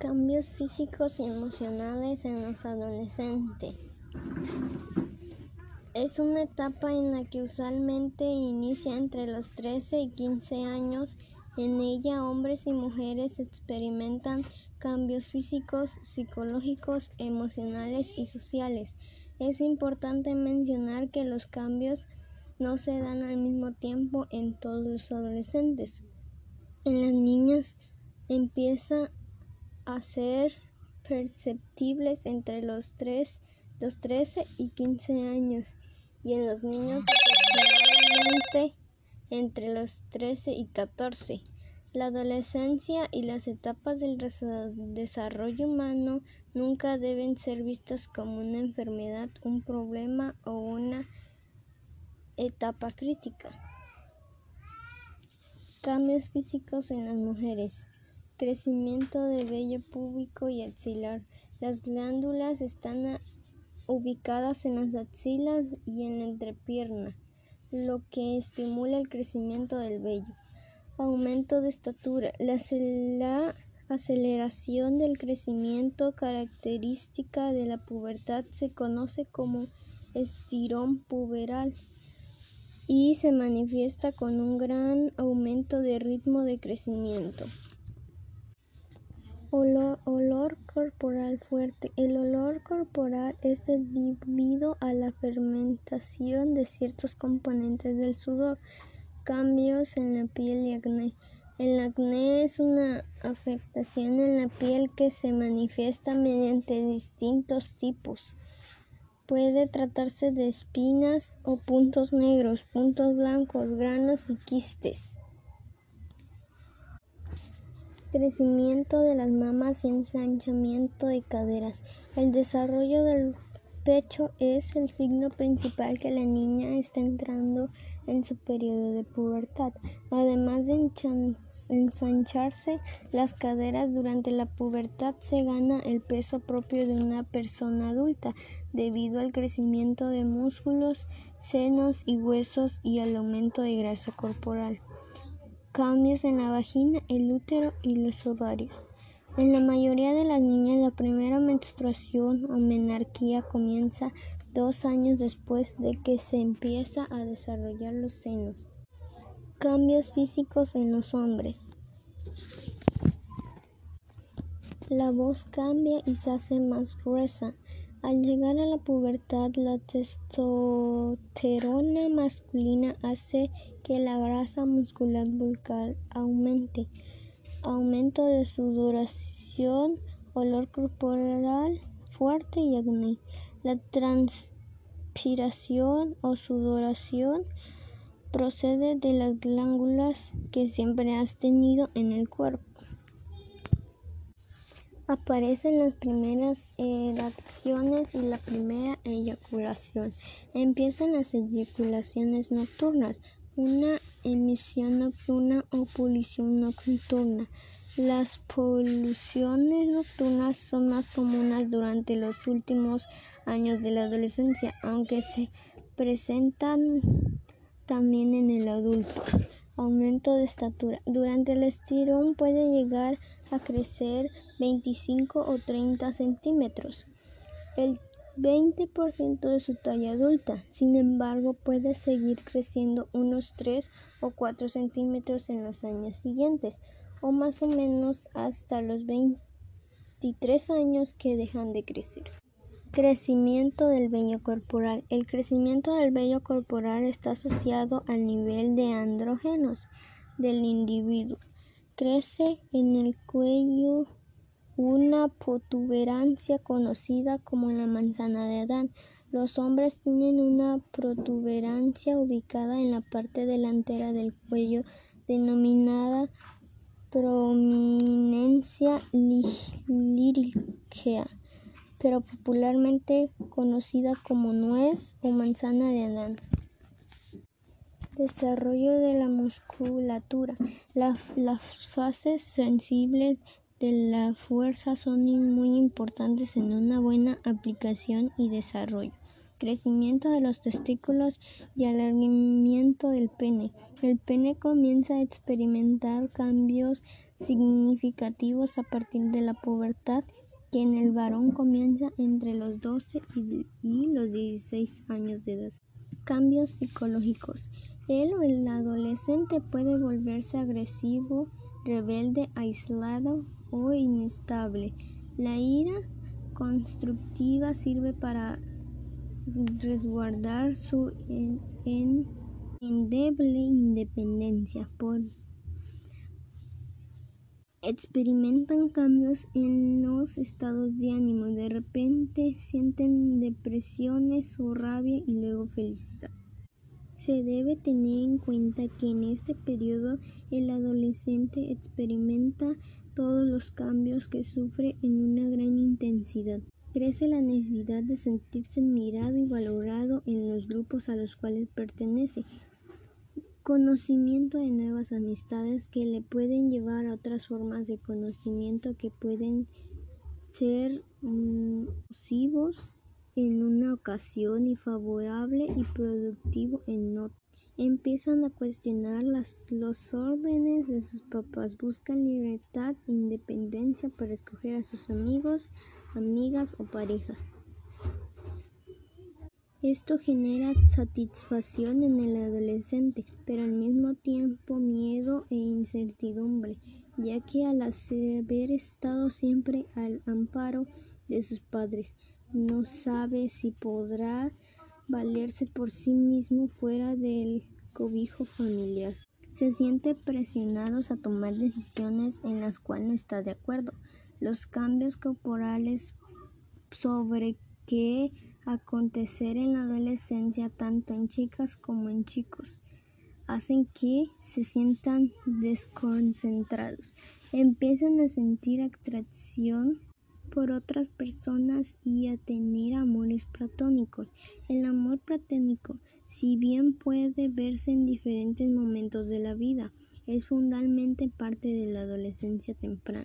Cambios físicos y emocionales en los adolescentes. Es una etapa en la que usualmente inicia entre los 13 y 15 años. En ella hombres y mujeres experimentan cambios físicos, psicológicos, emocionales y sociales. Es importante mencionar que los cambios no se dan al mismo tiempo en todos los adolescentes. En las niñas empieza a ser perceptibles entre los, 3, los 13 y 15 años y en los niños aproximadamente entre los 13 y 14. La adolescencia y las etapas del desarrollo humano nunca deben ser vistas como una enfermedad, un problema o una etapa crítica. Cambios físicos en las mujeres. Crecimiento del vello púbico y axilar. Las glándulas están ubicadas en las axilas y en la entrepierna, lo que estimula el crecimiento del vello. Aumento de estatura. La, la aceleración del crecimiento característica de la pubertad se conoce como estirón puberal y se manifiesta con un gran aumento de ritmo de crecimiento. Olor, corporal fuerte. El olor corporal es debido a la fermentación de ciertos componentes del sudor. Cambios en la piel y acné. El acné es una afectación en la piel que se manifiesta mediante distintos tipos. Puede tratarse de espinas o puntos negros, puntos blancos, granos y quistes. Crecimiento de las mamas y ensanchamiento de caderas. El desarrollo del pecho es el signo principal que la niña está entrando en su periodo de pubertad. Además de ensancharse las caderas durante la pubertad, se gana el peso propio de una persona adulta debido al crecimiento de músculos, senos y huesos y al aumento de grasa corporal. Cambios en la vagina, el útero y los ovarios. En la mayoría de las niñas la primera menstruación o menarquía comienza dos años después de que se empieza a desarrollar los senos. Cambios físicos en los hombres. La voz cambia y se hace más gruesa. Al llegar a la pubertad, la testosterona masculina hace que la grasa muscular bucal aumente. Aumento de sudoración, olor corporal fuerte y acné. La transpiración o sudoración procede de las glándulas que siempre has tenido en el cuerpo. Aparecen las primeras erecciones y la primera eyaculación. Empiezan las eyaculaciones nocturnas, una emisión nocturna o polución nocturna. Las poluciones nocturnas son más comunes durante los últimos años de la adolescencia, aunque se presentan también en el adulto. Aumento de estatura. Durante el estirón puede llegar a crecer 25 o 30 centímetros, el 20% de su talla adulta. Sin embargo, puede seguir creciendo unos 3 o 4 centímetros en los años siguientes, o más o menos hasta los 23 años que dejan de crecer. Crecimiento del vello corporal. El crecimiento del vello corporal está asociado al nivel de andrógenos del individuo. Crece en el cuello una protuberancia conocida como la manzana de Adán. Los hombres tienen una protuberancia ubicada en la parte delantera del cuello denominada prominencia lírica pero popularmente conocida como nuez o manzana de Adán. Desarrollo de la musculatura. las fases sensibles de la fuerza son muy importantes en una buena aplicación y desarrollo. crecimiento de los testículos y alargamiento del pene. El pene comienza a experimentar cambios significativos a partir de la pubertad, que en el varón comienza entre los 12 y los 16 años de edad. Cambios psicológicos. Él o el adolescente puede volverse agresivo, rebelde, aislado o inestable. La ira constructiva sirve para resguardar su endeble independencia. Por experimentan cambios en los estados de ánimo. De repente sienten depresiones o rabia y luego felicidad. Se debe tener en cuenta que en este periodo el adolescente experimenta todos los cambios que sufre en una gran intensidad. Crece la necesidad de sentirse admirado y valorado en los grupos a los cuales pertenece. Conocimiento de nuevas amistades que le pueden llevar a otras formas de conocimiento que pueden ser nocivos en una ocasión y favorable y productivo en otra. Empiezan a cuestionar las, los órdenes de sus papás, buscan libertad e independencia para escoger a sus amigos, amigas o pareja. Esto genera satisfacción en el adolescente, pero al mismo tiempo miedo e incertidumbre, ya que al haber estado siempre al amparo de sus padres, no sabe si podrá valerse por sí mismo fuera del cobijo familiar. Se siente presionados a tomar decisiones en las cuales no está de acuerdo. Los cambios corporales sobre que acontecer en la adolescencia tanto en chicas como en chicos hacen que se sientan desconcentrados, empiezan a sentir atracción por otras personas y a tener amores platónicos. El amor platónico, si bien puede verse en diferentes momentos de la vida, es fundamentalmente parte de la adolescencia temprana.